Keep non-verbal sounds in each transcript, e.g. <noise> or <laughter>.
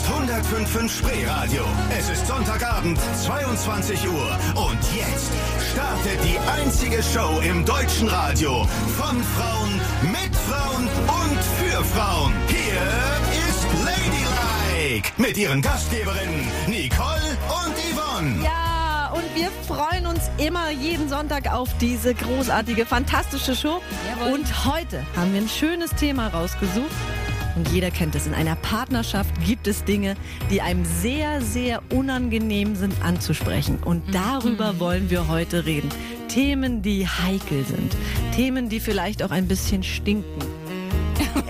hörst 105.5 Spreeradio. Es ist Sonntagabend, 22 Uhr. Und jetzt startet die einzige Show im deutschen Radio. Von Frauen, mit Frauen und für Frauen. Hier ist Ladylike. Mit ihren Gastgeberinnen Nicole und Yvonne. Ja, und wir freuen uns immer jeden Sonntag auf diese großartige, fantastische Show. Jawohl. Und heute haben wir ein schönes Thema rausgesucht. Und jeder kennt es. In einer Partnerschaft gibt es Dinge, die einem sehr, sehr unangenehm sind anzusprechen. Und darüber wollen wir heute reden. Themen, die heikel sind. Themen, die vielleicht auch ein bisschen stinken.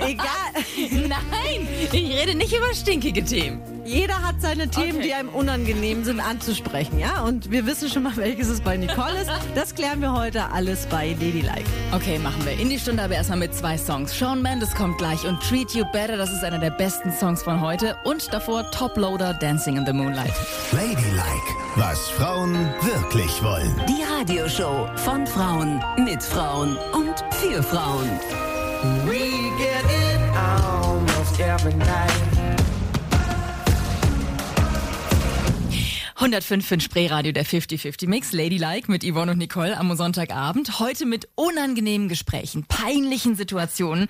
Egal. <laughs> Nein, ich rede nicht über stinkige Themen. Jeder hat seine Themen, Okay. die einem unangenehm sind, anzusprechen, ja? Und wir wissen schon mal, <laughs> welches es bei Nicole ist. Das klären wir heute alles bei Ladylike. Okay, machen wir. In die Stunde aber erstmal mit zwei Songs. Shawn Mendes kommt gleich und Treat You Better, das ist einer der besten Songs von heute. Und davor Top Loader Dancing in the Moonlight. Ladylike, was Frauen wirklich wollen. Die Radioshow von Frauen, mit Frauen und für Frauen. We get every night. 105 in Spreeradio, der 50-50 Mix, Ladylike mit Yvonne und Nicole am Sonntagabend. Heute mit unangenehmen Gesprächen, peinlichen Situationen.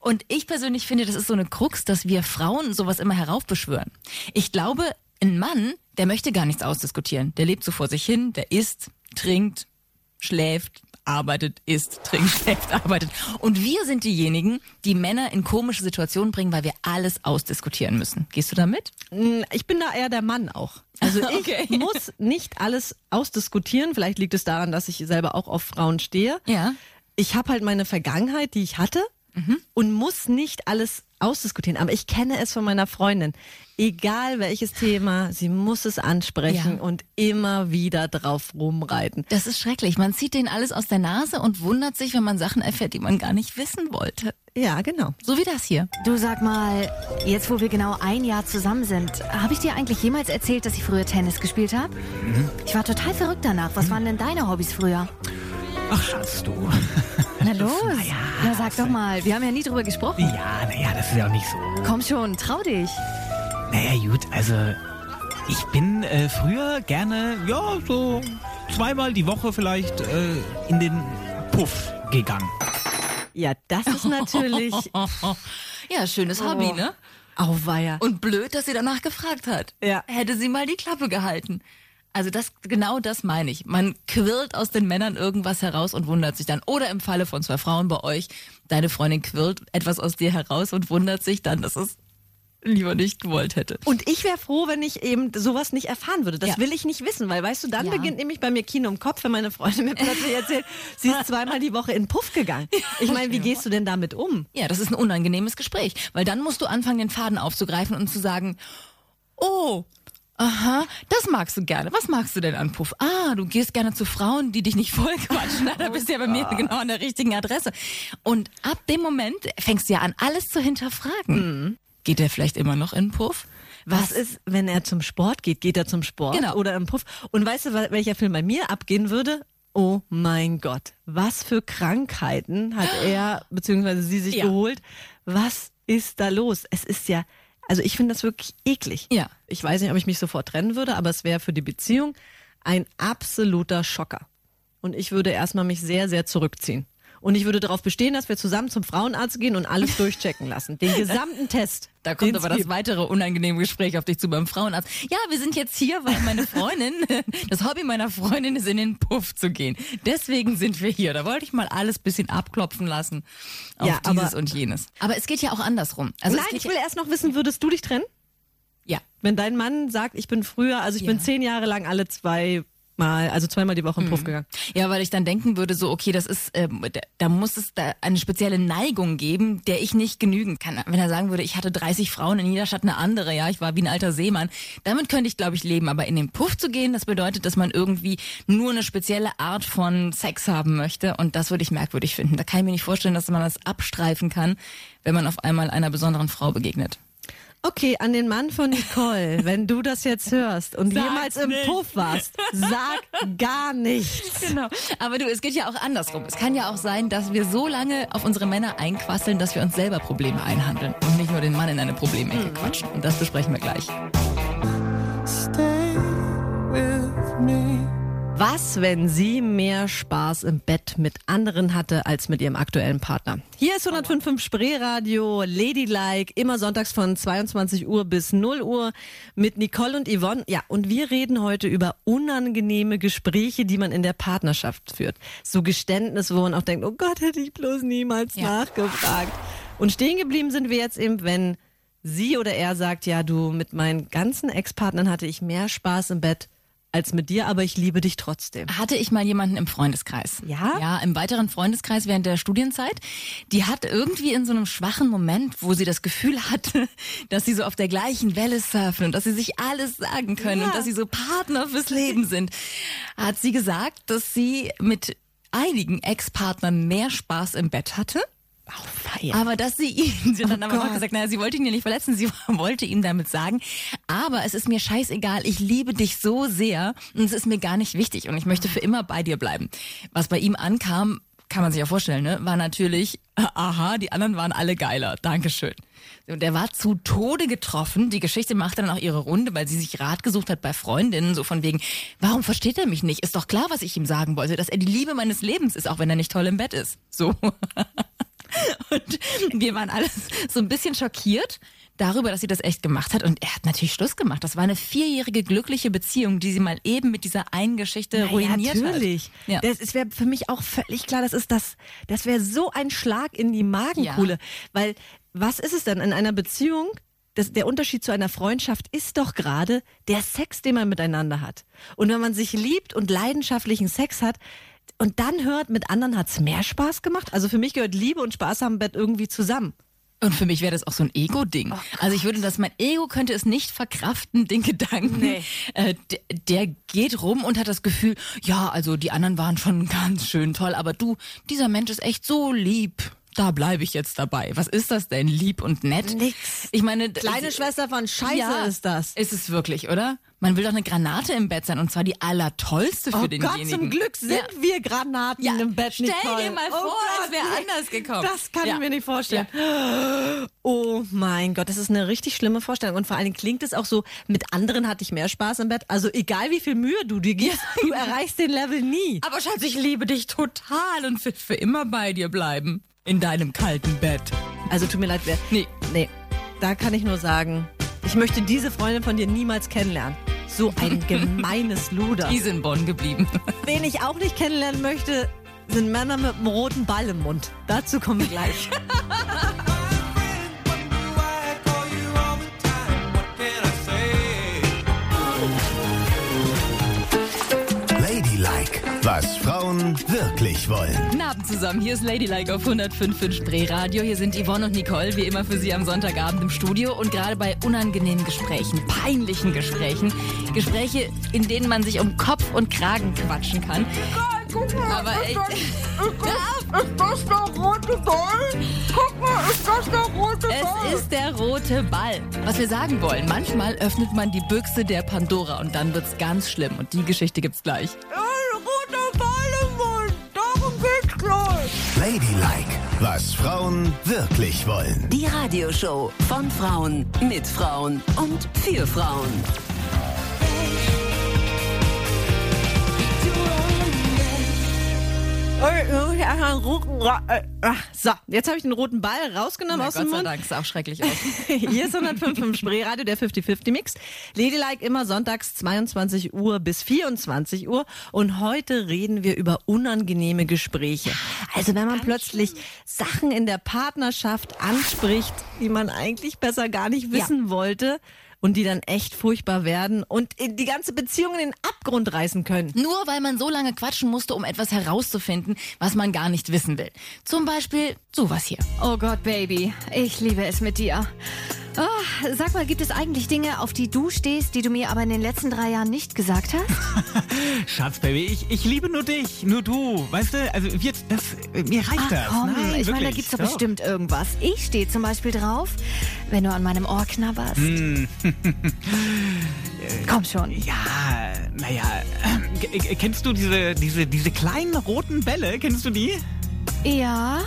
Und ich persönlich finde, das ist so eine Krux, dass wir Frauen sowas immer heraufbeschwören. Ich glaube, ein Mann, der möchte gar nichts ausdiskutieren. Der lebt so vor sich hin, der isst, trinkt, schläft, arbeitet, isst, <laughs> trinkt, schläft, arbeitet. Und wir sind diejenigen, die Männer in komische Situationen bringen, weil wir alles ausdiskutieren müssen. Gehst du da mit? Hm, Ich bin da eher der Mann auch. Also <laughs> ich Okay. muss nicht alles ausdiskutieren. Vielleicht liegt es daran, dass ich selber auch auf Frauen stehe. Ja. Ich habe halt meine Vergangenheit, die ich hatte und muss nicht alles ausdiskutieren. Aber ich kenne es von meiner Freundin. Egal welches Thema, sie muss es ansprechen Ja. und immer wieder drauf rumreiten. Das ist schrecklich. Man zieht denen alles aus der Nase und wundert sich, wenn man Sachen erfährt, die man gar nicht wissen wollte. Ja, genau. So wie das hier. Du sag mal, jetzt wo wir genau ein Jahr zusammen sind, habe ich dir eigentlich jemals erzählt, dass ich früher Tennis gespielt habe? Ich war total verrückt danach. Was waren denn deine Hobbys früher? Ach, Schatz, du. <laughs> Na los. Na sag doch mal, wir haben ja nie drüber gesprochen. Ja, naja, das ist ja auch nicht so. Komm schon, trau dich. Naja, gut, also ich bin äh, früher gerne, ja, so zweimal die Woche vielleicht äh, in den Puff gegangen. Ja, das ist natürlich <laughs> Ja, schönes Hobby, ne? Auweia. Und blöd, dass sie danach gefragt hat. Ja. Hätte sie mal die Klappe gehalten. Also das, genau das meine ich. Man quirlt aus den Männern irgendwas heraus und wundert sich dann. Oder im Falle von zwei Frauen bei euch, deine Freundin quirlt etwas aus dir heraus und wundert sich dann, dass es lieber nicht gewollt hätte. Und ich wäre froh, wenn ich eben sowas nicht erfahren würde. Das Ja. will ich nicht wissen, weil weißt du, dann Ja. beginnt nämlich bei mir Kino im Kopf, wenn meine Freundin mir plötzlich erzählt, sie ist <laughs> zweimal die Woche in Puff gegangen. Ich meine, wie gehst du denn damit um? Ja, das ist ein unangenehmes Gespräch, weil dann musst du anfangen, den Faden aufzugreifen und zu sagen, oh, aha, das magst du gerne. Was magst du denn an Puff? Ah, du gehst gerne zu Frauen, die dich nicht vollquatschen. <laughs> Na, da bist du ja bei mir genau an der richtigen Adresse. Und ab dem Moment fängst du ja an, alles zu hinterfragen. Geht der vielleicht immer noch in Puff? Was ist, wenn er zum Sport geht? Geht er zum Sport Genau. oder im Puff? Und weißt du, wel- welcher Film bei mir abgehen würde? Oh mein Gott, was für Krankheiten hat <gasps> er bzw. sie sich Ja. geholt? Was ist da los? Es ist ja, also ich finde das wirklich eklig. Ja. Ich weiß nicht, ob ich mich sofort trennen würde, aber es wäre für die Beziehung ein absoluter Schocker. Und ich würde erstmal mich sehr, sehr zurückziehen. Und ich würde darauf bestehen, dass wir zusammen zum Frauenarzt gehen und alles <laughs> durchchecken lassen. Den gesamten Test. Da kommt aber das weitere unangenehme Gespräch auf dich zu beim Frauenarzt. Ja, wir sind jetzt hier, weil meine <laughs> Freundin, das Hobby meiner Freundin ist in den Puff zu gehen. Deswegen sind wir hier. Da wollte ich mal alles bisschen abklopfen lassen auf Ja, dieses aber- und jenes. Aber es geht ja auch andersrum. Also Nein, ich will erst noch wissen, würdest du dich trennen? ja, Wenn dein Mann sagt, ich bin früher, also ich bin Ja. zehn Jahre lang alle zwei Mal, also zweimal die Woche Mhm. im Puff gegangen. Ja, weil ich dann denken würde, so, okay, das ist, ähm, da, da muss es da eine spezielle Neigung geben, der ich nicht genügen kann. Wenn er sagen würde, ich hatte 30 Frauen, in jeder Stadt eine andere, ja, ich war wie ein alter Seemann, damit könnte ich, glaube ich, leben. Aber in den Puff zu gehen, das bedeutet, dass man irgendwie nur eine spezielle Art von Sex haben möchte. Und das würde ich merkwürdig finden. Da kann ich mir nicht vorstellen, dass man das abstreifen kann, wenn man auf einmal einer besonderen Frau begegnet. Okay, an den Mann von Nicole, <laughs> wenn du das jetzt hörst und Sag's jemals im nicht. Puff warst, sag gar nichts. <laughs> Genau. Aber du, es geht ja auch andersrum. Es kann ja auch sein, dass wir so lange auf unsere Männer einquasseln, dass wir uns selber Probleme einhandeln und nicht nur den Mann in eine Problemecke quatschen. Und das besprechen wir gleich. Stay with. Was, wenn sie mehr Spaß im Bett mit anderen hatte als mit ihrem aktuellen Partner? Hier ist 105.5 Spreeradio, Ladylike, immer sonntags von 22 Uhr bis 0 Uhr mit Nicole und Yvonne. Ja, und wir reden heute über unangenehme Gespräche, die man in der Partnerschaft führt. So Geständnis, wo man auch denkt, oh Gott, hätte ich bloß niemals Ja. nachgefragt. Und stehen geblieben sind wir jetzt eben, wenn sie oder er sagt, ja, du, mit meinen ganzen Ex-Partnern hatte ich mehr Spaß im Bett als mit dir, aber ich liebe dich trotzdem. Hatte ich mal jemanden im Freundeskreis. Ja? Ja, im weiteren Freundeskreis während der Studienzeit. Die hat irgendwie in so einem schwachen Moment, wo sie das Gefühl hatte, <laughs> dass sie so auf der gleichen Welle surfen und dass sie sich alles sagen können Ja. und dass sie so Partner fürs Leben sind, hat sie gesagt, dass sie mit einigen Ex-Partnern mehr Spaß im Bett hatte. Feier. Aber dass sie ihn, sie hat dann aber noch Gott. gesagt, naja, sie wollte ihn ja nicht verletzen, sie <laughs> wollte ihm damit sagen, aber es ist mir scheißegal, ich liebe dich so sehr und es ist mir gar nicht wichtig und ich möchte für immer bei dir bleiben. Was bei ihm ankam, kann man sich ja vorstellen, ne, war natürlich, <laughs> aha, die anderen waren alle geiler, Dankeschön. Und der war zu Tode getroffen. Die Geschichte machte dann auch ihre Runde, weil sie sich Rat gesucht hat bei Freundinnen, so von wegen, warum versteht er mich nicht? Ist doch klar, was ich ihm sagen wollte, dass er die Liebe meines Lebens ist, auch wenn er nicht toll im Bett ist. So. <laughs> <laughs> Und wir waren alles so ein bisschen schockiert darüber, dass sie das echt gemacht hat. Und er hat natürlich Schluss gemacht. Das war eine vierjährige glückliche Beziehung, die sie mal eben mit dieser einen Geschichte ruiniert natürlich. hat. Ja. Das wäre für mich auch völlig klar, das ist das, das wäre so ein Schlag in die Magenkuhle. Weil, was ist es denn in einer Beziehung? Das, der Unterschied zu einer Freundschaft ist doch gerade der Sex, den man miteinander hat. Und wenn man sich liebt und leidenschaftlichen Sex hat, und dann hört, mit anderen hat's mehr Spaß gemacht. Also für mich gehört Liebe und Spaß am Bett irgendwie zusammen. Und für mich wäre das auch so ein Ego-Ding. also ich würde das, mein Ego könnte es nicht verkraften, den Gedanken. Nee. Äh, der, der geht rum und hat das Gefühl, ja, also die anderen waren schon <laughs> ganz schön toll, aber du, dieser Mensch ist echt so lieb. Da bleibe ich jetzt dabei. Was ist das denn? Lieb und nett? Nix. Ich meine, Kleine es- Schwester von Scheiße ja, ist das. Ist es wirklich, oder? Man will doch eine Granate im Bett sein und zwar die allertollste für Oh denjenigen. Gott, zum Glück sind Ja. wir Granaten Ja, im Bett, stell Nicole. dir mal Oh vor, Gott, es wäre nee. anders gekommen. Das kann Ja. ich mir nicht vorstellen. Oh mein Gott, das ist eine richtig schlimme Vorstellung. Und vor allen Dingen klingt es auch so, mit anderen hatte ich mehr Spaß im Bett. Also egal wie viel Mühe du dir gibst, du erreichst den Level nie. Aber Schatz, ich liebe dich total und will für immer bei dir bleiben. In deinem kalten Bett. Also tut mir leid, wer. Nee. Nee. Da kann ich nur sagen, ich möchte diese Freundin von dir niemals kennenlernen. So ein <laughs> gemeines Luder. Die sind in Bonn geblieben. <laughs> Wen ich auch nicht kennenlernen möchte, sind Männer mit einem roten Ball im Mund. Dazu kommen wir gleich. <laughs> Ladylike, was Frauen wirklich wollen. Guten Abend zusammen. Hier ist Ladylike auf 105.5 Spreeradio. Hier sind Yvonne und Nicole, wie immer für Sie am Sonntagabend im Studio und gerade bei unangenehmen Gesprächen, peinlichen Gesprächen. Gespräche, in denen man sich um Kopf und Kragen quatschen kann. Aber echt. Ist das der rote Ball? Guck mal, ist das der rote Ball? Es ist der rote Ball. Was wir sagen wollen, manchmal öffnet man die Büchse der Pandora und dann wird's ganz schlimm. Und die Geschichte gibt's gleich. Ein Ladylike, was Frauen wirklich wollen. Die Radioshow von Frauen, mit Frauen und für Frauen. So, jetzt habe ich den roten Ball rausgenommen Na, aus Gott dem sei Mund. Dank, ist auch schrecklich aus. <laughs> Hier ist 105 im Spreeradio, der 50-50 Mix. Ladylike immer sonntags 22 Uhr bis 24 Uhr. Und heute reden wir über unangenehme Gespräche. Also wenn man plötzlich Sachen in der Partnerschaft anspricht, die man eigentlich besser gar nicht wissen wollte. Und die dann echt furchtbar werden und die ganze Beziehung in den Abgrund reißen können. Nur weil man so lange quatschen musste, um etwas herauszufinden, was man gar nicht wissen will. Zum Beispiel sowas hier. Oh Gott, Baby, ich liebe es mit dir. Oh, sag mal, gibt es eigentlich Dinge, auf die du stehst, die du mir aber in den letzten drei Jahren nicht gesagt hast? <laughs> Schatz, Baby, ich, ich liebe nur dich, nur du. Weißt du, also wir, das, mir reicht Ach das. komm, Nein, ich meine, da wirklich. gibt's doch Doch. bestimmt irgendwas. Ich stehe zum Beispiel drauf, wenn du an meinem Ohr knabberst. Hm. <laughs> komm schon. Ja, naja, k- kennst du diese, diese, diese kleinen roten Bälle? Kennst du die? Ja.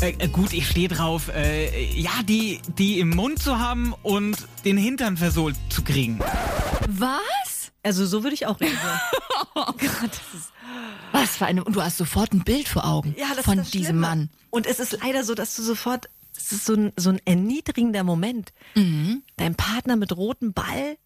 Äh, äh, gut, ich stehe drauf. Äh, ja, die, die im Mund zu haben und den Hintern versohlt zu kriegen. Was? Also so würde ich auch reagieren. <laughs> Was für eine. Und du hast sofort ein Bild vor Augen von das diesem Schlimme. Mann. Und es ist leider so, dass du sofort, es ist so ein, so ein erniedrigender Moment. Dein Partner mit rotem Ball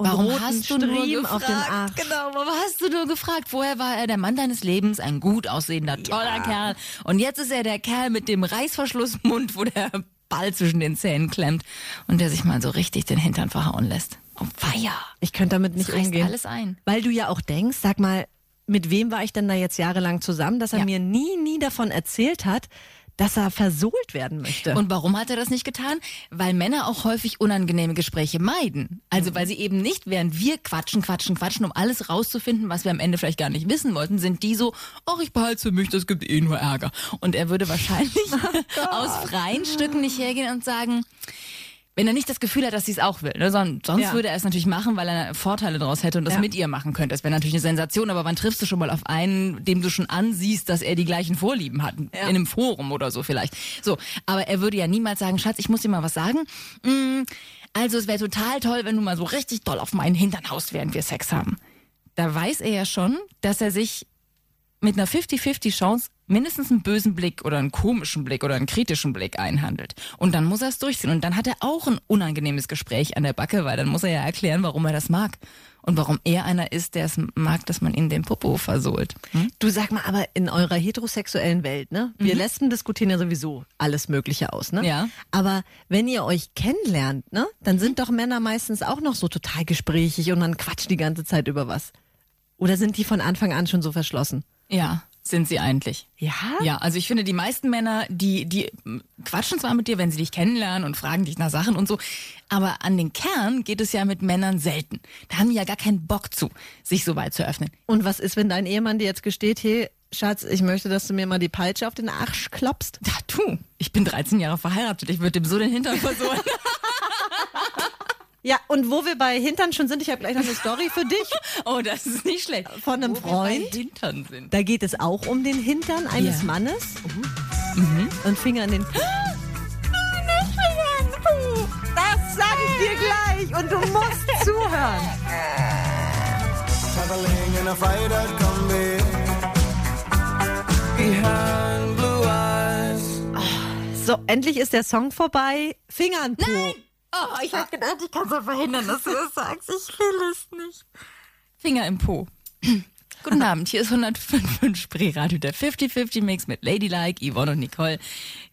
und Warum hast du nur Striemen gefragt? auf dem Arsch. Genau, warum hast du nur gefragt? Vorher war er der Mann deines Lebens, ein gut aussehender, toller Kerl. Und jetzt ist er der Kerl mit dem Reißverschlussmund, wo der Ball zwischen den Zähnen klemmt und der sich mal so richtig den Hintern verhauen lässt. Oh, feier. Ich könnte damit nicht Das umgehen. alles ein. Weil du ja auch denkst, sag mal, mit wem war ich denn da jetzt jahrelang zusammen, dass er Ja. mir nie, nie davon erzählt hat, dass er versohlt werden möchte. Und warum hat er das nicht getan? Weil Männer auch häufig unangenehme Gespräche meiden. Also weil sie eben nicht, während wir quatschen, quatschen, quatschen, um alles rauszufinden, was wir am Ende vielleicht gar nicht wissen wollten, sind die so, ach, ich behalte für mich, das gibt eh nur Ärger. Und er würde wahrscheinlich <laughs> aus freien Stücken nicht hergehen und sagen, wenn er nicht das Gefühl hat, dass sie es auch will. Ne? Son- Sonst Ja. würde er es natürlich machen, weil er Vorteile daraus hätte und das Ja. mit ihr machen könnte. Das wäre natürlich eine Sensation, aber wann triffst du schon mal auf einen, dem du schon ansiehst, dass er die gleichen Vorlieben hat? In einem Forum oder so vielleicht. So, aber er würde ja niemals sagen, Schatz, ich muss dir mal was sagen. Mm, Also es wäre total toll, wenn du mal so richtig doll auf meinen Hintern haust, während wir Sex haben. Da weiß er ja schon, dass er sich mit einer 50-50 Chance mindestens einen bösen Blick oder einen komischen Blick oder einen kritischen Blick einhandelt. Und dann muss er es durchziehen. Und dann hat er auch ein unangenehmes Gespräch an der Backe, weil dann muss er ja erklären, warum er das mag. Und warum er einer ist, der es mag, dass man ihm den Popo versohlt. Hm? Du sag mal, aber in eurer heterosexuellen Welt, ne? Wir Lesben diskutieren ja sowieso alles Mögliche aus, ne? Ja. Aber wenn ihr euch kennenlernt, ne? Dann sind doch Männer meistens auch noch so total gesprächig und man quatscht die ganze Zeit über was. Oder sind die von Anfang an schon so verschlossen? Ja, sind sie eigentlich. Ja? Ja, also ich finde, die meisten Männer, die, die quatschen zwar mit dir, wenn sie dich kennenlernen und fragen dich nach Sachen und so, aber an den Kern geht es ja mit Männern selten. Da haben die ja gar keinen Bock zu, sich so weit zu öffnen. Und was ist, wenn dein Ehemann dir jetzt gesteht, hey, Schatz, ich möchte, dass du mir mal die Peitsche auf den Arsch klopfst? Ja, du, ich bin 13 Jahre verheiratet, ich würde dem so den Hintern versohlen. <laughs> Ja, und wo wir bei Hintern schon sind, ich habe gleich noch eine Story für dich. <laughs> oh, das ist nicht schlecht. Von einem Wo wir Freund. bei Hintern sind. Da geht es auch um den Hintern eines Ja. Mannes. Und Finger in den. <gasps> Das sage ich dir gleich und du musst <laughs> zuhören. Traveling in a freighter combi Behind blue eyes So, endlich ist der Song vorbei. Finger in den Po. Oh, ich habe gedacht, ich kann es verhindern, dass du das sagst. Ich will es nicht. Finger im Po. <clears throat> Guten Abend, hier ist 105.5 Spreeradio, der 50-50-Mix mit Ladylike, Yvonne und Nicole.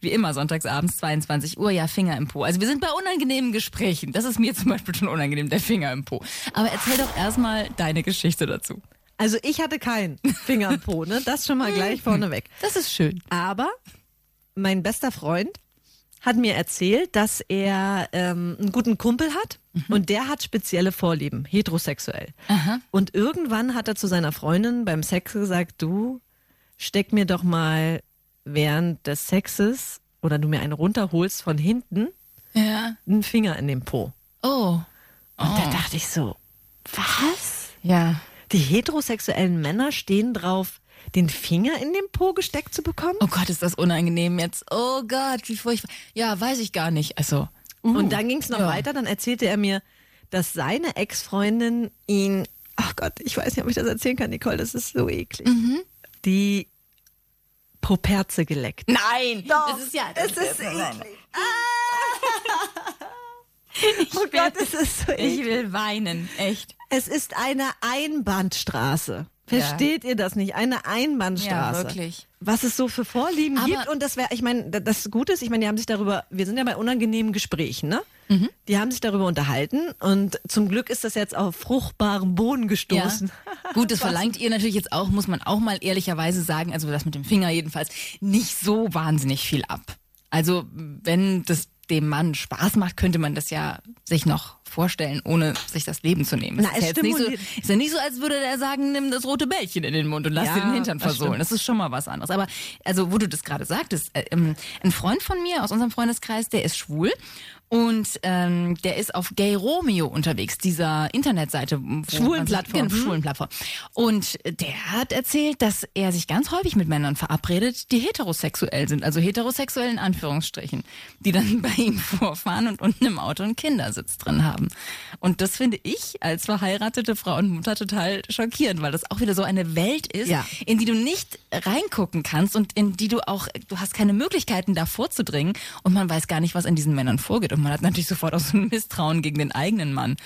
Wie immer sonntagsabends 22 Uhr, ja, Finger im Po. Also wir sind bei unangenehmen Gesprächen. Das ist mir zum Beispiel schon unangenehm, der Finger im Po. Aber erzähl doch erstmal deine Geschichte dazu. Also ich hatte keinen Finger im Po, ne? Das schon mal gleich <laughs> vorneweg. Das ist schön. Aber mein bester Freund hat mir erzählt, dass er ähm, einen guten Kumpel hat und der hat spezielle Vorlieben, heterosexuell. Und irgendwann hat er zu seiner Freundin beim Sex gesagt, du steck mir doch mal während des Sexes oder du mir einen runterholst von hinten Ja. einen Finger in den Po. Oh. Und da dachte ich so, was? Ja. Die heterosexuellen Männer stehen drauf, den Finger in den Po gesteckt zu bekommen? Oh Gott, ist das unangenehm jetzt. Oh Gott, wie furchtbar. Ja, weiß ich gar nicht. Also, Und dann ging es noch Ja. weiter, dann erzählte er mir, dass seine Ex-Freundin ihn, ach Gott, ich weiß nicht, ob ich das erzählen kann, Nicole, das ist so eklig, die Poperze geleckt. Nein, das ist ja. es ist eklig. <laughs> Oh Gott, es ist so Ich eklig. will weinen, echt. Es ist eine Einbahnstraße. Versteht ihr das nicht? Eine Einbahnstraße. Ja, wirklich. Was es so für Vorlieben Aber- gibt und das wäre, ich meine, da- das Gute ist, ich meine, die haben sich darüber, wir sind ja bei unangenehmen Gesprächen, ne? Mhm. Die haben sich darüber unterhalten und zum Glück ist das jetzt auf fruchtbaren Boden gestoßen. Ja. Gut, das <laughs> verlangt ihr natürlich jetzt auch, muss man auch mal ehrlicherweise sagen, also das mit dem Finger jedenfalls, nicht so wahnsinnig viel ab. Also wenn das dem Mann Spaß macht, könnte man das ja sich noch vorstellen, ohne sich das Leben zu nehmen. Na, ist, ja es nicht so, ist ja nicht so, als würde der sagen, nimm das rote Bällchen in den Mund und lass Ja, dir den Hintern das versohlen. stimmt. Das ist schon mal was anderes. Aber also, wo du das gerade sagtest, äh, ähm, ein Freund von mir aus unserem Freundeskreis, der ist schwul. Und ähm, der ist auf Gay Romeo unterwegs, dieser Internetseite. Schwulenplattform. Genau, Schwulenplattform. Und der hat erzählt, dass er sich ganz häufig mit Männern verabredet, die heterosexuell sind, also heterosexuell in Anführungsstrichen, die dann <laughs> bei ihm vorfahren und unten im Auto einen Kindersitz drin haben. Und das finde ich als verheiratete Frau und Mutter total schockierend, weil das auch wieder so eine Welt ist, Ja. in die du nicht reingucken kannst und in die du auch, du hast keine Möglichkeiten da vorzudringen und man weiß gar nicht, was in diesen Männern vorgeht. Und man hat natürlich sofort auch so ein Misstrauen gegen den eigenen Mann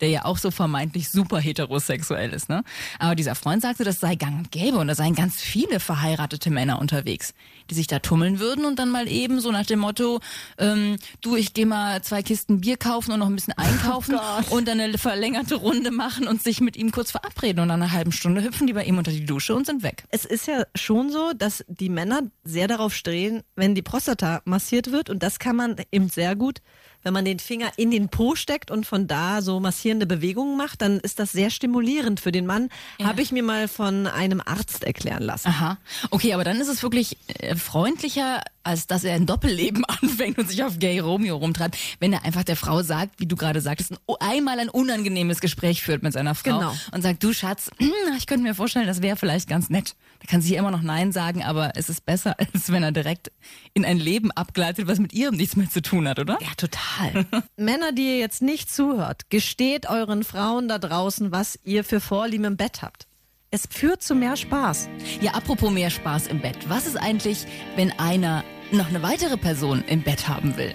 der ja auch so vermeintlich super heterosexuell ist, ne? Aber dieser Freund sagte, das sei gang und gäbe und da seien ganz viele verheiratete Männer unterwegs, die sich da tummeln würden und dann mal eben so nach dem Motto, ähm, du, ich gehe mal zwei Kisten Bier kaufen und noch ein bisschen einkaufen und dann eine verlängerte Runde machen und sich mit ihm kurz verabreden und nach einer halben Stunde hüpfen die bei ihm unter die Dusche und sind weg. Es ist ja schon so, dass die Männer sehr darauf stehen, wenn die Prostata massiert wird. Und das kann man eben sehr gut, wenn man den Finger in den Po steckt und von da so massierende Bewegungen macht, dann ist das sehr stimulierend für den Mann. Habe ich mir mal von einem Arzt erklären lassen. Aha. Okay, aber dann ist es wirklich äh, freundlicher, als dass er ein Doppelleben <laughs> anfängt und sich auf Gay Romeo rumtreibt, wenn er einfach der Frau sagt, wie du gerade sagtest, ein, einmal ein unangenehmes Gespräch führt mit seiner Frau Genau. und sagt, du Schatz, <clears throat> ich könnte mir vorstellen, das wäre vielleicht ganz nett. Da kann sie immer noch Nein sagen, aber es ist besser, <laughs> als wenn er direkt in ein Leben abgleitet, was mit ihrem nichts mehr zu tun hat, oder? Ja, total. <laughs> Männer, die ihr jetzt nicht zuhört, gesteht euren Frauen da draußen, was ihr für Vorlieben im Bett habt. Es führt zu mehr Spaß. Ja, apropos mehr Spaß im Bett. Was ist eigentlich, wenn einer noch eine weitere Person im Bett haben will?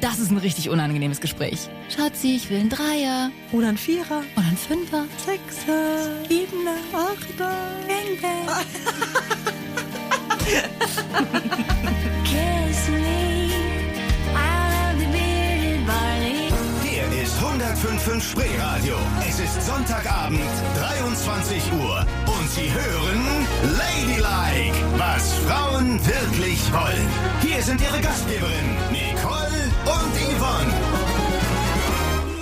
Das ist ein richtig unangenehmes Gespräch. Schatzi, ich will einen Dreier Oder ein Vierer, oder einen Fünfer. Sechser, Siebener, Achter. <laughs> Hier ist 105.5 Spreeradio. Es ist Sonntagabend, 23 Uhr. Und Sie hören Ladylike, was Frauen wirklich wollen. Hier sind Ihre Gastgeberinnen, Nicole und Yvonne.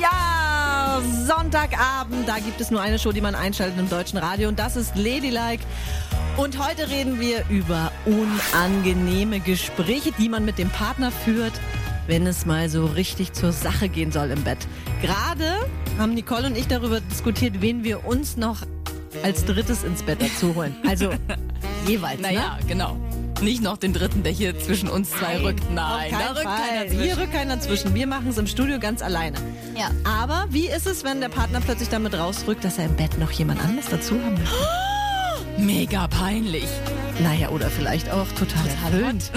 Ja, Sonntagabend, da gibt es nur eine Show, die man einschaltet im deutschen Radio und das ist Ladylike. Und heute reden wir über unangenehme Gespräche, die man mit dem Partner führt, wenn es mal so richtig zur Sache gehen soll im Bett. Gerade haben Nicole und ich darüber diskutiert, wen wir uns noch als drittes ins Bett dazu holen. Also <laughs> jeweils. Naja, ne? genau. Nicht noch den dritten, der hier zwischen uns zwei rückt. Nein, da rückt Fall. keiner Hier zwischen. rückt keiner zwischen. Wir machen es im Studio ganz alleine. Ja. Aber wie ist es, wenn der Partner plötzlich damit rausrückt, dass er im Bett noch jemand anderes dazu haben möchte? <gasps> Mega peinlich. Naja, oder vielleicht auch total erfüllt.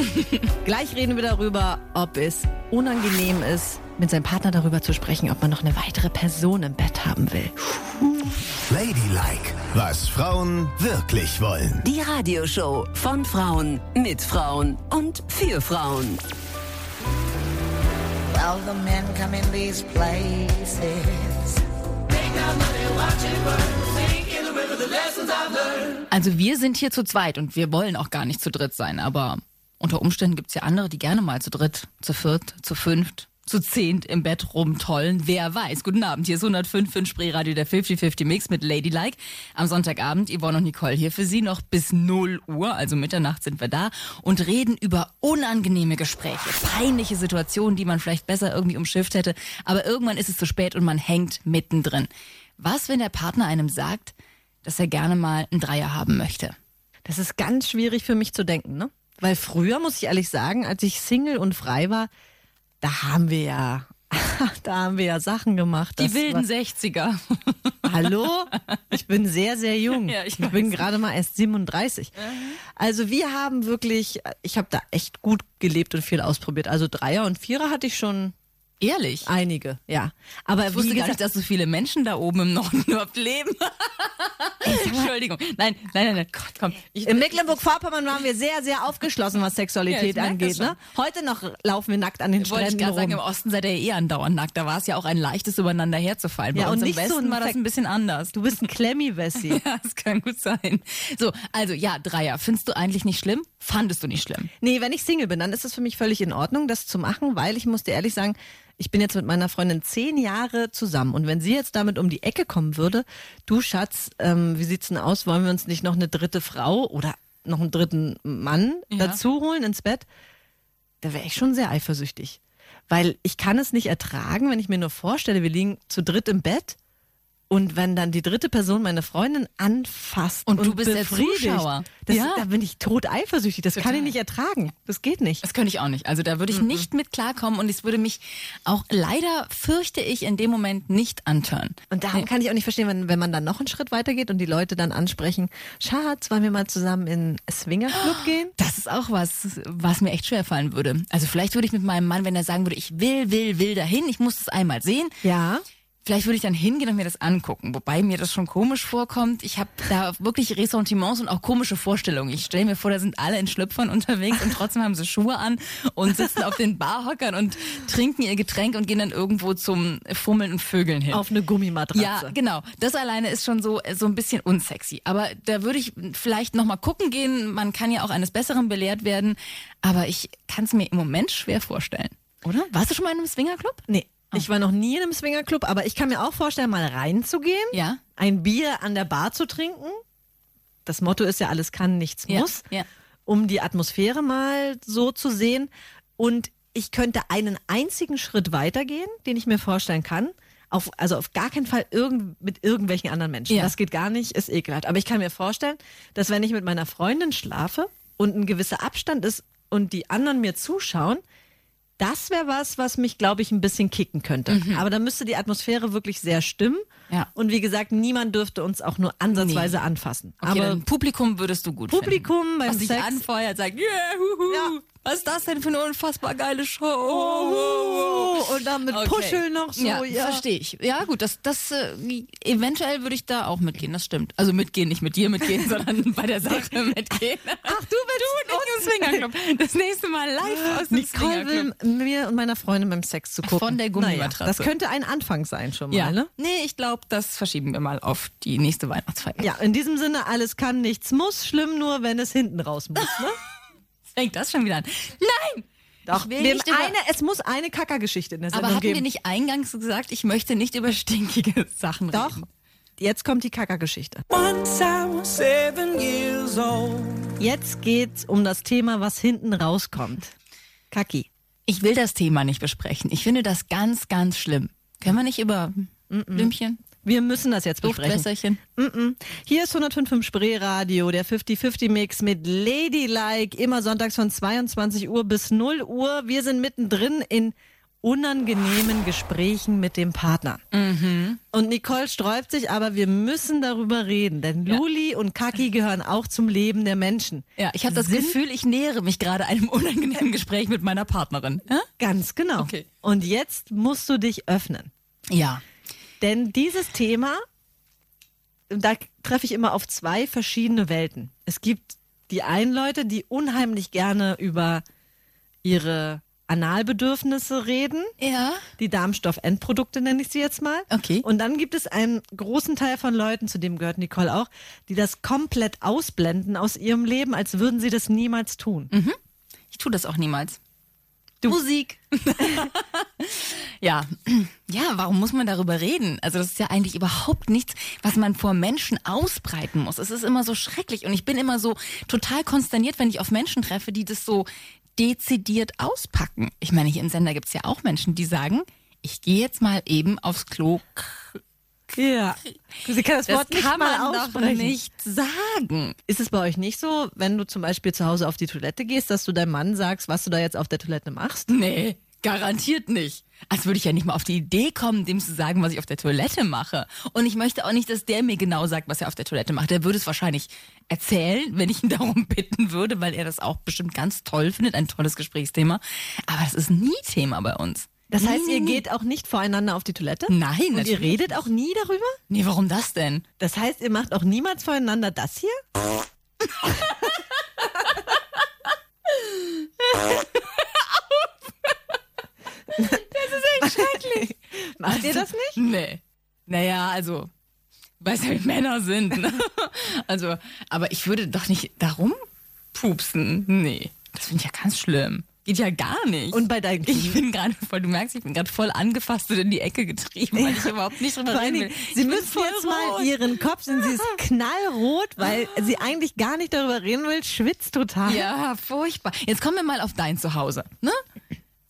<laughs> Gleich reden wir darüber, ob es unangenehm ist, mit seinem Partner darüber zu sprechen, ob man noch eine weitere Person im Bett haben will. Ladylike, was Frauen wirklich wollen. Die Radioshow von Frauen, mit Frauen und für Frauen. Well, the men come in these places. Also wir sind hier zu zweit und wir wollen auch gar nicht zu dritt sein, aber unter Umständen gibt's ja andere, die gerne mal zu dritt, zu viert, zu fünft, zu zehnt im Bett rumtollen. Wer weiß. Guten Abend, hier ist 105 für Spreeradio der 50-50 Mix mit Ladylike. Am Sonntagabend, Yvonne und Nicole hier für Sie noch bis 0 Uhr, also Mitternacht sind wir da und reden über unangenehme Gespräche, peinliche Situationen, die man vielleicht besser irgendwie umschifft hätte, aber irgendwann ist es zu spät und man hängt mittendrin. Was, wenn der Partner einem sagt, dass er gerne mal einen Dreier haben möchte? Das ist ganz schwierig für mich zu denken, ne? Weil früher, muss ich ehrlich sagen, als ich Single und frei war, da haben wir ja, <laughs> da haben wir ja Sachen gemacht. Die wilden war- 60er. <laughs> Hallo? Ich bin sehr, sehr jung. Ja, ich ich bin gerade mal erst 37. Also wir haben wirklich, ich habe da echt gut gelebt und viel ausprobiert. Also Dreier und Vierer hatte ich schon Ehrlich? einige, ja. Aber Ich wusste wie gar nicht, gesagt, dass so viele Menschen da oben im Norden <laughs> überhaupt leben. Entschuldigung. Nein, nein, nein, nein. Gott, komm. Ich, In Mecklenburg-Vorpommern waren wir sehr, sehr aufgeschlossen, was Ja, Sexualität merk angeht. Ne? Heute noch laufen wir nackt an den wollte ich Stränden gerade sagen, im. Osten seid ihr eh andauernd nackt. Da war es ja auch ein leichtes übereinander herzufallen. Bei Ja, uns und im nicht so Westen ein war das ein bisschen anders. Du bist ein Klemmi-Wessi. <laughs> Ja, das kann gut sein. So, also ja, Dreier. Findest du eigentlich nicht schlimm? Fandest du nicht schlimm? Nee, wenn ich Single bin, dann ist es für mich völlig in Ordnung, das zu machen, weil ich muss dir ehrlich sagen, ich bin jetzt mit meiner Freundin zehn Jahre zusammen und wenn sie jetzt damit um die Ecke kommen würde, du Schatz, ähm, wie sieht's denn aus? Wollen wir uns nicht noch eine dritte Frau oder noch einen dritten Mann Ja. dazu holen ins Bett? Da wäre ich schon sehr eifersüchtig. Weil ich kann es nicht ertragen, wenn ich mir nur vorstelle, wir liegen zu dritt im Bett und wenn dann die dritte Person meine Freundin anfasst Und du bist der Zuschauer. Das, Ja. Da bin ich tot eifersüchtig. Das kann Total. ich nicht ertragen. Das geht nicht. Das könnte ich auch nicht. Also da würde ich nicht mit klarkommen und es würde mich auch leider, fürchte ich, in dem Moment nicht antören. Und darum kann ich auch nicht verstehen, wenn, wenn man dann noch einen Schritt weiter geht und die Leute dann ansprechen, Schatz, wollen wir mal zusammen in Swingerclub gehen? Das ist auch was, was mir echt schwer fallen würde. Also vielleicht würde ich mit meinem Mann, wenn er sagen würde, ich will, will, will dahin, ich muss das einmal sehen, Ja. Vielleicht würde ich dann hingehen und mir das angucken, wobei mir das schon komisch vorkommt. Ich habe da wirklich Ressentiments und auch komische Vorstellungen. Ich stelle mir vor, da sind alle in Schlüpfern unterwegs und trotzdem haben sie Schuhe an und sitzen auf den Barhockern und trinken ihr Getränk und gehen dann irgendwo zum Fummeln und Vögeln hin. Auf eine Gummimatratze. Ja, genau. Das alleine ist schon so so ein bisschen unsexy. Aber da würde ich vielleicht noch mal gucken gehen. Man kann ja auch eines Besseren belehrt werden. Aber ich kann es mir im Moment schwer vorstellen. Oder? Warst du schon mal in einem Swingerclub? Nee. Ich war noch nie in einem Swingerclub, aber ich kann mir auch vorstellen, mal reinzugehen, Ja. ein Bier an der Bar zu trinken. Das Motto ist ja, alles kann, nichts Ja, muss. ja. Um die Atmosphäre mal so zu sehen. Und ich könnte einen einzigen Schritt weitergehen, den ich mir vorstellen kann. Auf, also auf gar keinen Fall irgend, mit irgendwelchen anderen Menschen. Ja. Das geht gar nicht, ist ekelhaft. Aber ich kann mir vorstellen, dass wenn ich mit meiner Freundin schlafe und ein gewisser Abstand ist und die anderen mir zuschauen, das wäre was, was mich, glaube ich, ein bisschen kicken könnte. Aber da müsste die Atmosphäre wirklich sehr stimmen. Mhm. Ja. Und wie gesagt, niemand dürfte uns auch nur ansatzweise anfassen. Okay, Aber Publikum würdest du gut Publikum finden. beim Was Sex- anfeuert, sagt, yeah, huhu, Ja. Was ist das denn für eine unfassbar geile Show? Oh, und dann mit Puscheln noch so, ja, ja. verstehe ich. Ja, gut, das, das äh, eventuell würde ich da auch mitgehen, das stimmt. Also mitgehen, nicht mit dir mitgehen, <laughs> sondern bei der Sache mitgehen. Ach, du willst Du und ich im Swingerclub. Das nächste Mal live aus dem Nicole will mir und meiner Freundin beim Sex zu gucken. Von der Gummimatratze. Naja, das könnte ein Anfang sein schon mal, Ja, ne? nee, ich glaube, das verschieben wir mal auf die nächste Weihnachtsfeier. Ja, in diesem Sinne, alles kann, nichts muss. Schlimm nur, wenn es hinten raus muss, ne? <laughs> Fängt das schon wieder an. Nein! Doch, Ich will wir nicht über- eine, es muss eine Kackergeschichte in der Sendung Aber hatten geben. wir nicht eingangs gesagt, ich möchte nicht über stinkige <laughs> Sachen Doch, reden? jetzt kommt die Kackergeschichte. Once I was seven years old. Jetzt geht's um das Thema, was hinten rauskommt. Kacki. Ich will das Thema nicht besprechen. Ich finde das ganz, ganz schlimm. Können wir nicht über Blümchen, Wir müssen das jetzt besprechen. Duftwässerchen? Mm-mm. Hier ist 105.5 Spree Radio, der 50-50 Mix mit Ladylike, immer sonntags von 22 Uhr bis 0 Uhr. Wir sind mittendrin in unangenehmen Gesprächen mit dem Partner. Und Nicole sträubt sich, aber wir müssen darüber reden, denn Ja. Luli und Kaki gehören auch zum Leben der Menschen. Ja, ich habe das Sind- Gefühl, ich nähere mich gerade einem unangenehmen Gespräch mit meiner Partnerin. Ja? Ganz genau. Okay. Und jetzt musst du dich öffnen. Ja. Denn dieses Thema, da treffe ich immer auf zwei verschiedene Welten. Es gibt die einen Leute, die unheimlich gerne über ihre Analbedürfnisse reden. Ja. Die Darmstoffendprodukte nenne ich sie jetzt mal. Okay. Und dann gibt es einen großen Teil von Leuten, zu dem gehört Nicole auch, die das komplett ausblenden aus ihrem Leben, als würden sie das niemals tun. Ich tue das auch niemals. Musik. <laughs> ja. Ja, warum muss man darüber reden? Also das ist ja eigentlich überhaupt nichts, was man vor Menschen ausbreiten muss. Es ist immer so schrecklich und ich bin immer so total konsterniert, wenn ich auf Menschen treffe, die das so dezidiert auspacken. Ich meine, hier im Sender gibt's ja auch Menschen, die sagen, ich gehe jetzt mal eben aufs Klo. Ja. Sie kann das, Das Wort nicht kann mal man doch aussprechen. nicht sagen. Ist es bei euch nicht so, wenn du zum Beispiel zu Hause auf die Toilette gehst, dass du deinem Mann sagst, was du da jetzt auf der Toilette machst? Nee, garantiert nicht. Als würde ich ja nicht mal auf die Idee kommen, dem zu sagen, was ich auf der Toilette mache. Und ich möchte auch nicht, dass der mir genau sagt, was er auf der Toilette macht. Der würde es wahrscheinlich erzählen, wenn ich ihn <laughs> darum bitten würde, weil er das auch bestimmt ganz toll findet, ein tolles Gesprächsthema. Aber es ist nie Thema bei uns. Das heißt, nee, ihr nee. geht auch nicht voreinander auf die Toilette? Nein, Und ihr redet auch nie darüber? Nee, warum das denn? Das heißt, ihr macht auch niemals voreinander das hier? <laughs> Schrecklich. <laughs> Macht ihr das nicht? Nee. Naja, also, weiß ja, wie Männer sind. Ne? Also, aber ich würde doch nicht darum pupsen. Nee, das finde ich ja ganz schlimm. Geht ja gar nicht. Und bei deinen ich bin gerade voll, du merkst, ich bin gerade voll angefasst und in die Ecke getrieben, weil ich überhaupt nicht drüber reden will. Ich Sie bin müssen jetzt mal rot. Ihren Kopf sehen. Sie ist <laughs> knallrot, weil sie eigentlich gar nicht darüber reden will, schwitzt total. Ja, furchtbar. Jetzt kommen wir mal auf dein Zuhause, ne?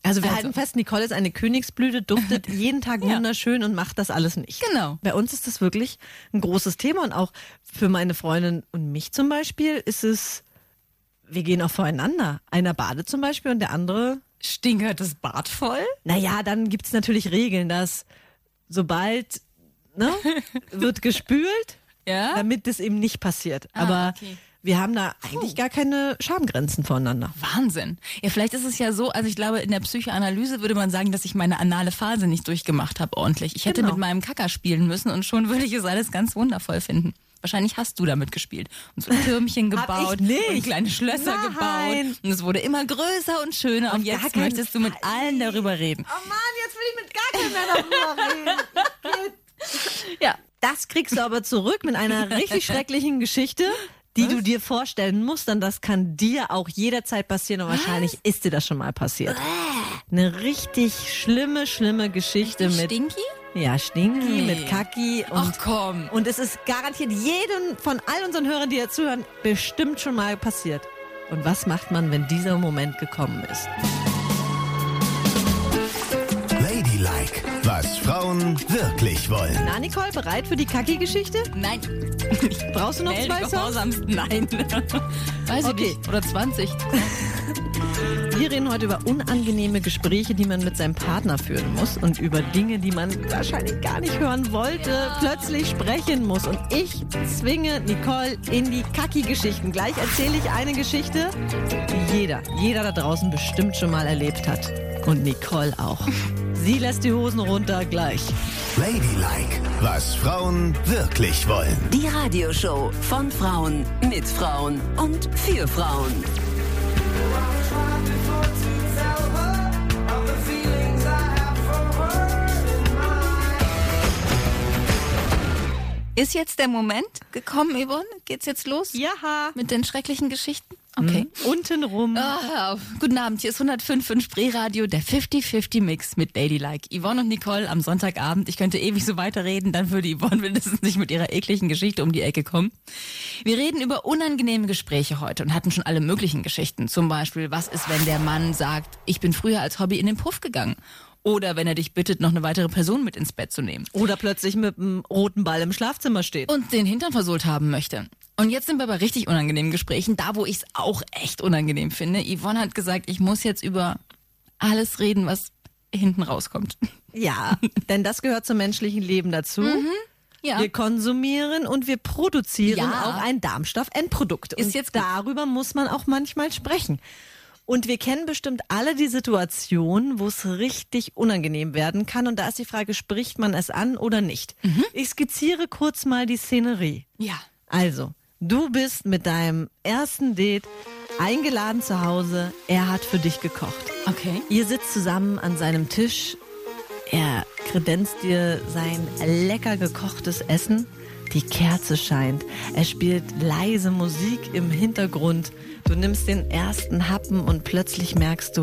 Also wir Also. halten fest, Nicole ist eine Königsblüte, duftet <laughs> jeden Tag Ja. wunderschön und macht das alles nicht. Genau. Bei uns ist das wirklich ein großes Thema und auch für meine Freundin und mich zum Beispiel ist es, wir gehen auch voreinander. Einer badet zum Beispiel und der andere, Stinkert das Bad voll? naja, dann gibt es natürlich Regeln, dass sobald ne, <laughs> wird gespült, Ja. damit das eben nicht passiert. Aber Ah, okay. wir haben da eigentlich gar keine Schamgrenzen voneinander. Wahnsinn. Ja, vielleicht ist es ja so, also ich glaube, in der Psychoanalyse würde man sagen, dass ich meine anale Phase nicht durchgemacht habe ordentlich. Ich hätte Genau. mit meinem Kacker spielen müssen und schon würde ich es alles ganz wundervoll finden. Wahrscheinlich hast du damit gespielt und so Türmchen gebaut und kleine Schlösser Nein. gebaut und es wurde immer größer und schöner und gar jetzt möchtest du mit allen darüber reden. Oh Mann, jetzt will ich mit gar keinem mehr darüber reden. Ja. Das kriegst du aber zurück mit einer <laughs> richtig schrecklichen Geschichte, die du dir vorstellen musst. Dann das kann dir auch jederzeit passieren und wahrscheinlich ist dir das schon mal passiert. Eine richtig schlimme, schlimme Geschichte mit Stinky? Ja Stinky, Nee. mit Kaki Ach und komm. und es ist garantiert jedem von all unseren Hörern, die hier zuhören, bestimmt schon mal passiert. Und was macht man, wenn dieser Moment gekommen ist? Ladylike, was Frauen wirklich wollen. Na, Nicole, bereit für die Kaki-Geschichte? Nein. <laughs> Brauchst du noch zwei Songs? Nein. Weiß Okay. ich nicht. Oder 20. <laughs> Wir reden heute über unangenehme Gespräche, die man mit seinem Partner führen muss und über Dinge, die man wahrscheinlich gar nicht hören wollte, plötzlich sprechen muss. Und ich zwinge Nicole in die Kaki-Geschichten. Gleich erzähle ich eine Geschichte, die jeder, jeder da draußen bestimmt schon mal erlebt hat. Und Nicole auch. <laughs> Sie lässt die Hosen runter gleich. Ladylike, was Frauen wirklich wollen. Die Radioshow von Frauen mit Frauen und für Frauen. Ist jetzt der Moment gekommen, Yvonne? Geht's jetzt los? Ja. Mit den schrecklichen Geschichten? Okay. Untenrum. Ah, guten Abend, hier ist 105 Spreeradio, der 50-50-Mix mit Ladylike. Yvonne und Nicole am Sonntagabend. Ich könnte ewig so weiterreden, dann würde Yvonne <laughs> mindestens nicht mit ihrer ekligen Geschichte um die Ecke kommen. Wir reden über unangenehme Gespräche heute und hatten schon alle möglichen Geschichten. Zum Beispiel, was ist, wenn der Mann sagt, ich bin früher als Hobby in den Puff gegangen? Oder wenn er dich bittet, noch eine weitere Person mit ins Bett zu nehmen. Oder plötzlich mit einem roten Ball im Schlafzimmer steht. und den Hintern versohlt haben möchte. Und jetzt sind wir bei richtig unangenehmen Gesprächen, da wo ich es auch echt unangenehm finde. Yvonne hat gesagt, ich muss jetzt über alles reden, was hinten rauskommt. Ja, <laughs> denn das gehört zum menschlichen Leben dazu. Ja. Wir konsumieren und wir produzieren Ja. auch ein Darmstoff-Endprodukt. Ist und jetzt gut. darüber muss man auch manchmal sprechen. Und wir kennen bestimmt alle die Situation, wo es richtig unangenehm werden kann. Und da ist die Frage, spricht man es an oder nicht? Mhm. Ich skizziere kurz mal die Szenerie. Ja. Also, du bist mit deinem ersten Date eingeladen zu Hause. Er hat für dich gekocht. Okay. Ihr sitzt zusammen an seinem Tisch. Er kredenzt dir sein lecker gekochtes Essen. Die Kerze scheint. Er spielt leise Musik im Hintergrund. Du nimmst den ersten Happen und plötzlich merkst du,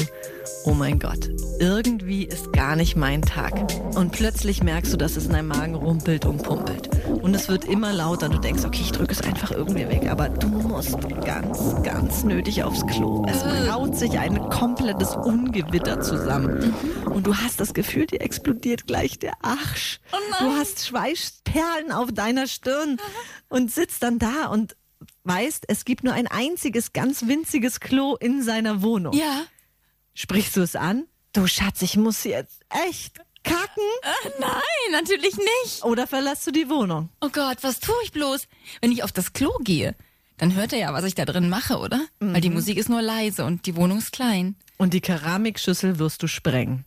oh mein Gott, irgendwie ist gar nicht mein Tag. Und plötzlich merkst du, dass es in deinem Magen rumpelt und pumpelt. Und es wird immer lauter. Du denkst, okay, ich drücke es einfach irgendwie weg. Aber du musst ganz, ganz nötig aufs Klo. Es braut sich ein komplettes Ungewitter zusammen. Und du hast das Gefühl, dir explodiert gleich der Arsch. Du hast Schweißperlen auf deiner Stirn und sitzt dann da und weißt, es gibt nur ein einziges, ganz winziges Klo in seiner Wohnung. Ja. Sprichst du es an? Du Schatz, ich muss jetzt echt kacken? Äh, nein, natürlich nicht. Oder verlässt du die Wohnung? Oh Gott, was tue ich bloß? Wenn ich auf das Klo gehe, dann hört er ja, was ich da drin mache, oder? Weil die Musik ist nur leise und die Wohnung ist klein. Und die Keramikschüssel wirst du sprengen.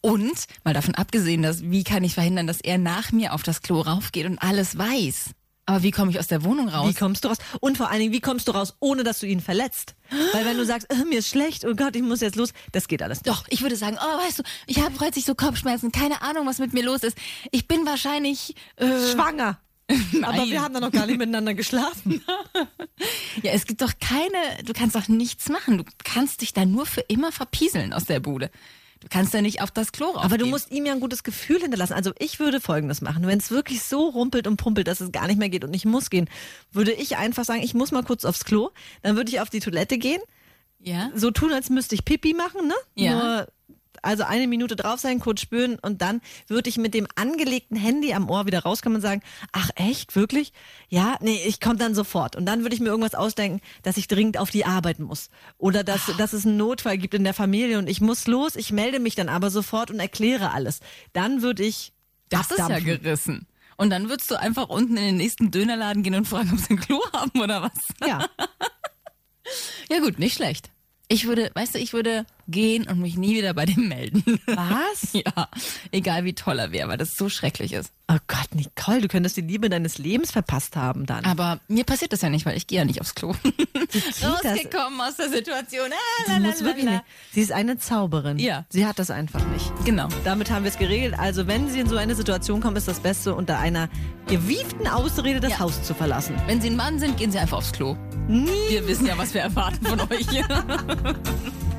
Und mal davon abgesehen, dass wie kann ich verhindern, dass er nach mir auf das Klo raufgeht und alles weiß. Aber wie komme ich aus der Wohnung raus? Wie kommst du raus? Und vor allen Dingen, wie kommst du raus, ohne dass du ihn verletzt? Weil wenn du sagst, äh, mir ist schlecht, oh Gott, ich muss jetzt los, das geht alles nicht. Doch, ich würde sagen, oh, weißt du, ich habe plötzlich so Kopfschmerzen, keine Ahnung, was mit mir los ist. Ich bin wahrscheinlich äh, Schwanger. <laughs> Aber wir haben da noch gar nicht miteinander geschlafen. <laughs> Ja, es gibt doch keine, du kannst doch nichts machen. Du kannst dich da nur für immer verpieseln aus der Bude. Du kannst ja nicht auf das Klo raufgehen. Aber du musst ihm ja ein gutes Gefühl hinterlassen. Also ich würde Folgendes machen. Wenn es wirklich so rumpelt und pumpelt, dass es gar nicht mehr geht und ich muss gehen, würde ich einfach sagen, ich muss mal kurz aufs Klo. Dann würde ich auf die Toilette gehen. Ja? So tun, als müsste ich Pipi machen, ne? Ja. Nur, also eine Minute drauf sein, kurz spüren und dann würde ich mit dem angelegten Handy am Ohr wieder rauskommen und sagen, ach echt, wirklich? Ja, nee, ich komme dann sofort. Und dann würde ich mir irgendwas ausdenken, dass ich dringend auf die Arbeit muss. Oder dass, dass es einen Notfall gibt in der Familie und ich muss los, ich melde mich dann aber sofort und erkläre alles. Dann würde ich Das ist ja abdampfen. gerissen. Und dann würdest du einfach unten in den nächsten Dönerladen gehen und fragen, ob sie ein Klo <laughs> haben oder was. Ja. <laughs> Ja gut, nicht schlecht. Ich würde, weißt du, ich würde gehen und mich nie wieder bei dem melden. Was? <laughs> Ja, egal wie toll er wäre, weil das so schrecklich ist. Oh Gott, Nicole, du könntest die Liebe deines Lebens verpasst haben dann. Aber mir passiert das ja nicht, weil ich gehe ja nicht aufs Klo. <laughs> das- Rausgekommen aus der Situation. Ah, Sie muss wirklich nicht. Sie ist eine Zauberin. Ja. Sie hat das einfach nicht. Genau. Damit haben wir es geregelt. Also wenn Sie in so eine Situation kommen, ist das Beste, unter einer gewieften Ausrede das Ja. Haus zu verlassen. Wenn Sie ein Mann sind, gehen Sie einfach aufs Klo. Nie. Wir wissen ja, was wir erwarten von euch. <laughs>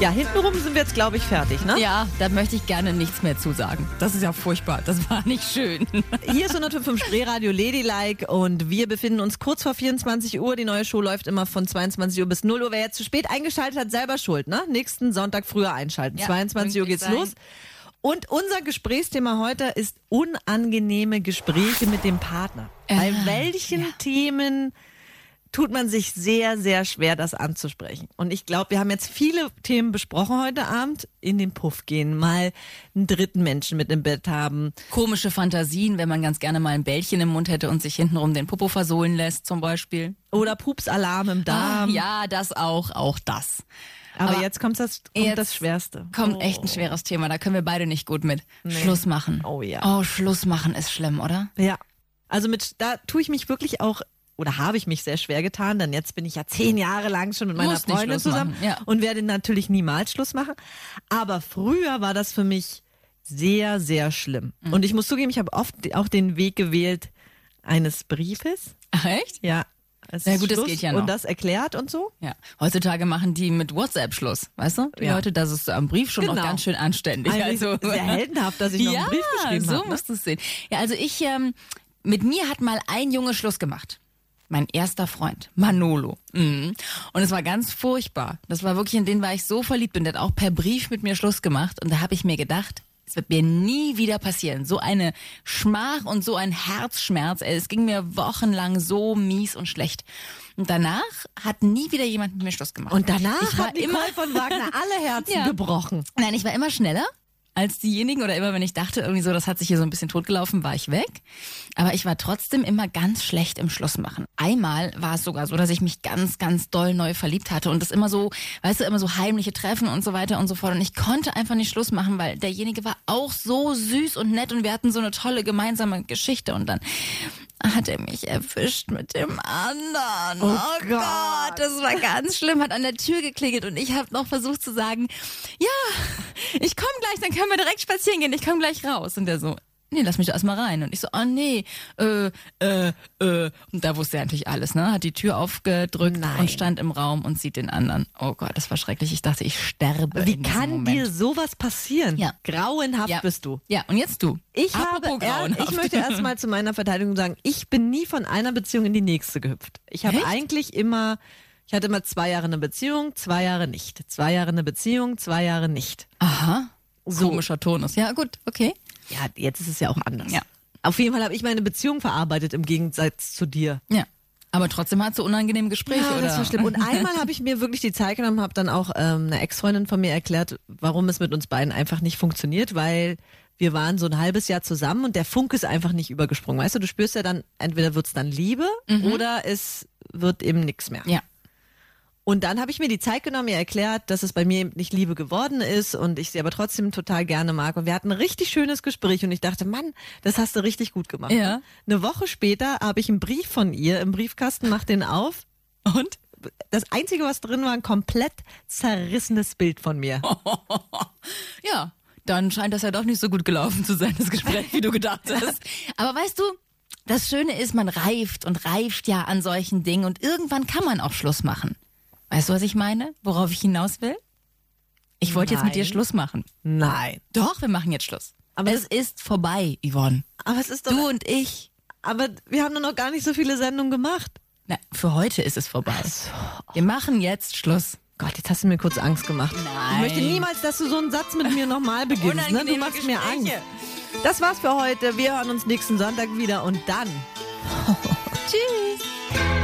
Ja, hintenrum sind wir jetzt, glaube ich, fertig, ne? ja, da möchte ich gerne nichts mehr zu sagen. Das ist ja furchtbar. Das war nicht schön. Hier ist 105 Spreeradio Ladylike und wir befinden uns kurz vor 24 Uhr. Die neue Show läuft immer von 22 Uhr bis 0 Uhr. Wer jetzt zu spät eingeschaltet hat, selber schuld, ne? Nächsten Sonntag früher einschalten. Ja, 22 Uhr geht's sein. los. Und unser Gesprächsthema heute ist unangenehme Gespräche mit dem Partner. Bei Ah, welchen Themen tut man sich sehr, sehr schwer, das anzusprechen. Und ich glaube, wir haben jetzt viele Themen besprochen heute Abend. In den Puff gehen, mal einen dritten Menschen mit im Bett haben. Komische Fantasien, wenn man ganz gerne mal ein Bällchen im Mund hätte und sich hintenrum den Popo versohlen lässt, zum Beispiel. Oder Pupsalarm im Ah, Darm. ja, das auch, auch das. Aber, aber jetzt kommt das, kommt jetzt das Schwerste. Kommt echt ein schweres Thema, da können wir beide nicht gut mit. Schluss machen. Oh ja. Oh, Schluss machen ist schlimm, oder? Ja. Also mit, da tue ich mich wirklich auch, oder habe ich mich sehr schwer getan, denn jetzt bin ich ja zehn Jahre lang schon mit meiner nicht Freundin zusammen ja. und werde natürlich niemals Schluss machen. Aber früher war das für mich sehr, sehr schlimm. Mhm. Und ich muss zugeben, ich habe oft auch den Weg gewählt eines Briefes. Ach, echt? Ja. Ja, gut, das Schluss geht ja noch. Und das erklärt und so. Ja. Heutzutage machen die mit WhatsApp Schluss, weißt du? Die Ja. Leute, das ist am Brief schon Genau. noch ganz schön anständig. Eigentlich also sehr heldenhaft, dass ich noch ja, einen Brief <laughs> geschrieben so habe. ne? musst du es sehen. Ja, also ich, ähm, mit mir hat mal ein Junge Schluss gemacht. Mein erster Freund, Manolo. Mhm. Und es war ganz furchtbar. Das war wirklich, in den war ich so verliebt bin. Der hat auch per Brief mit mir Schluss gemacht. Und da habe ich mir gedacht, es wird mir nie wieder passieren. So eine Schmach und so ein Herzschmerz. Ey, Es ging mir wochenlang so mies und schlecht. Und danach hat nie wieder jemand mit mir Schluss gemacht. Und danach ich war hat Nicole immer von Wagner alle <laughs> Herzen Ja. gebrochen. Nein, ich war immer schneller als diejenigen oder immer wenn ich dachte, irgendwie so, das hat sich hier so ein bisschen totgelaufen, war ich weg. Aber ich war trotzdem immer ganz schlecht im Schlussmachen. Einmal war es sogar so, dass ich mich ganz, ganz doll neu verliebt hatte und das immer so, weißt du, immer so heimliche Treffen und so weiter und so fort. Und ich konnte einfach nicht Schluss machen, weil derjenige war auch so süß und nett und wir hatten so eine tolle gemeinsame Geschichte und dann hat er mich erwischt mit dem anderen. Oh Oh, Gott. Gott, das war ganz schlimm, hat an der Tür geklingelt und ich habe noch versucht zu sagen, ja, ich komme gleich, dann können wir direkt spazieren gehen, ich komme gleich raus. Und der so, nee, lass mich da erstmal rein. Und ich so, oh nee, äh, äh, äh. Und da wusste er natürlich alles, ne? Hat die Tür aufgedrückt Nein. und stand im Raum und sieht den anderen. Oh Gott, das war schrecklich. Ich dachte, ich sterbe. Wie kann Moment. dir sowas passieren? Ja. Grauenhaft ja. bist du. Ja, und jetzt du. Ich Apropos habe, er, ich möchte erstmal zu meiner Verteidigung sagen, ich bin nie von einer Beziehung in die nächste gehüpft. Ich habe Echt? eigentlich immer, ich hatte immer zwei Jahre eine Beziehung, zwei Jahre nicht. Zwei Jahre eine Beziehung, zwei Jahre nicht. Aha. So. Komischer Tonus. Ja, gut, okay. Ja, jetzt ist es ja auch anders. Ja. Auf jeden Fall habe ich meine Beziehung verarbeitet im Gegensatz zu dir. Ja. Aber trotzdem hat so unangenehme Gespräche, ja, oder? das war schlimm. Und <laughs> einmal habe ich mir wirklich die Zeit genommen, habe dann auch ähm, eine Ex-Freundin von mir erklärt, warum es mit uns beiden einfach nicht funktioniert, weil wir waren so ein halbes Jahr zusammen und der Funk ist einfach nicht übergesprungen. Weißt du, du spürst ja dann, entweder wird's dann Liebe oder es wird eben nichts mehr. Ja. Und dann habe ich mir die Zeit genommen, ihr erklärt, dass es bei mir eben nicht Liebe geworden ist und ich sie aber trotzdem total gerne mag. Und wir hatten ein richtig schönes Gespräch und ich dachte, Mann, das hast du richtig gut gemacht. Ja. Eine Woche später habe ich einen Brief von ihr im Briefkasten, mach den auf und das Einzige, was drin war, ein komplett zerrissenes Bild von mir. <laughs> Ja, dann scheint das ja doch nicht so gut gelaufen zu sein, das Gespräch, wie du gedacht hast. <laughs> Aber weißt du, das Schöne ist, man reift und reift ja an solchen Dingen und irgendwann kann man auch Schluss machen. Weißt du, was ich meine? Worauf ich hinaus will? Ich wollte jetzt mit dir. Schluss machen. Nein. Doch, wir machen jetzt Schluss. Aber es ist vorbei, Yvonne. Aber es ist doch. Du und ich. aber wir haben doch noch gar nicht so viele Sendungen gemacht. Na, für heute ist es vorbei. Wir machen jetzt Schluss. Gott, jetzt hast du mir kurz Angst gemacht. Nein. Ich möchte niemals, dass du so einen Satz mit mir nochmal beginnst. Ne? Du machst mir Angst. Gespräche. Das war's für heute. Wir hören uns nächsten Sonntag wieder und dann. <laughs> Tschüss.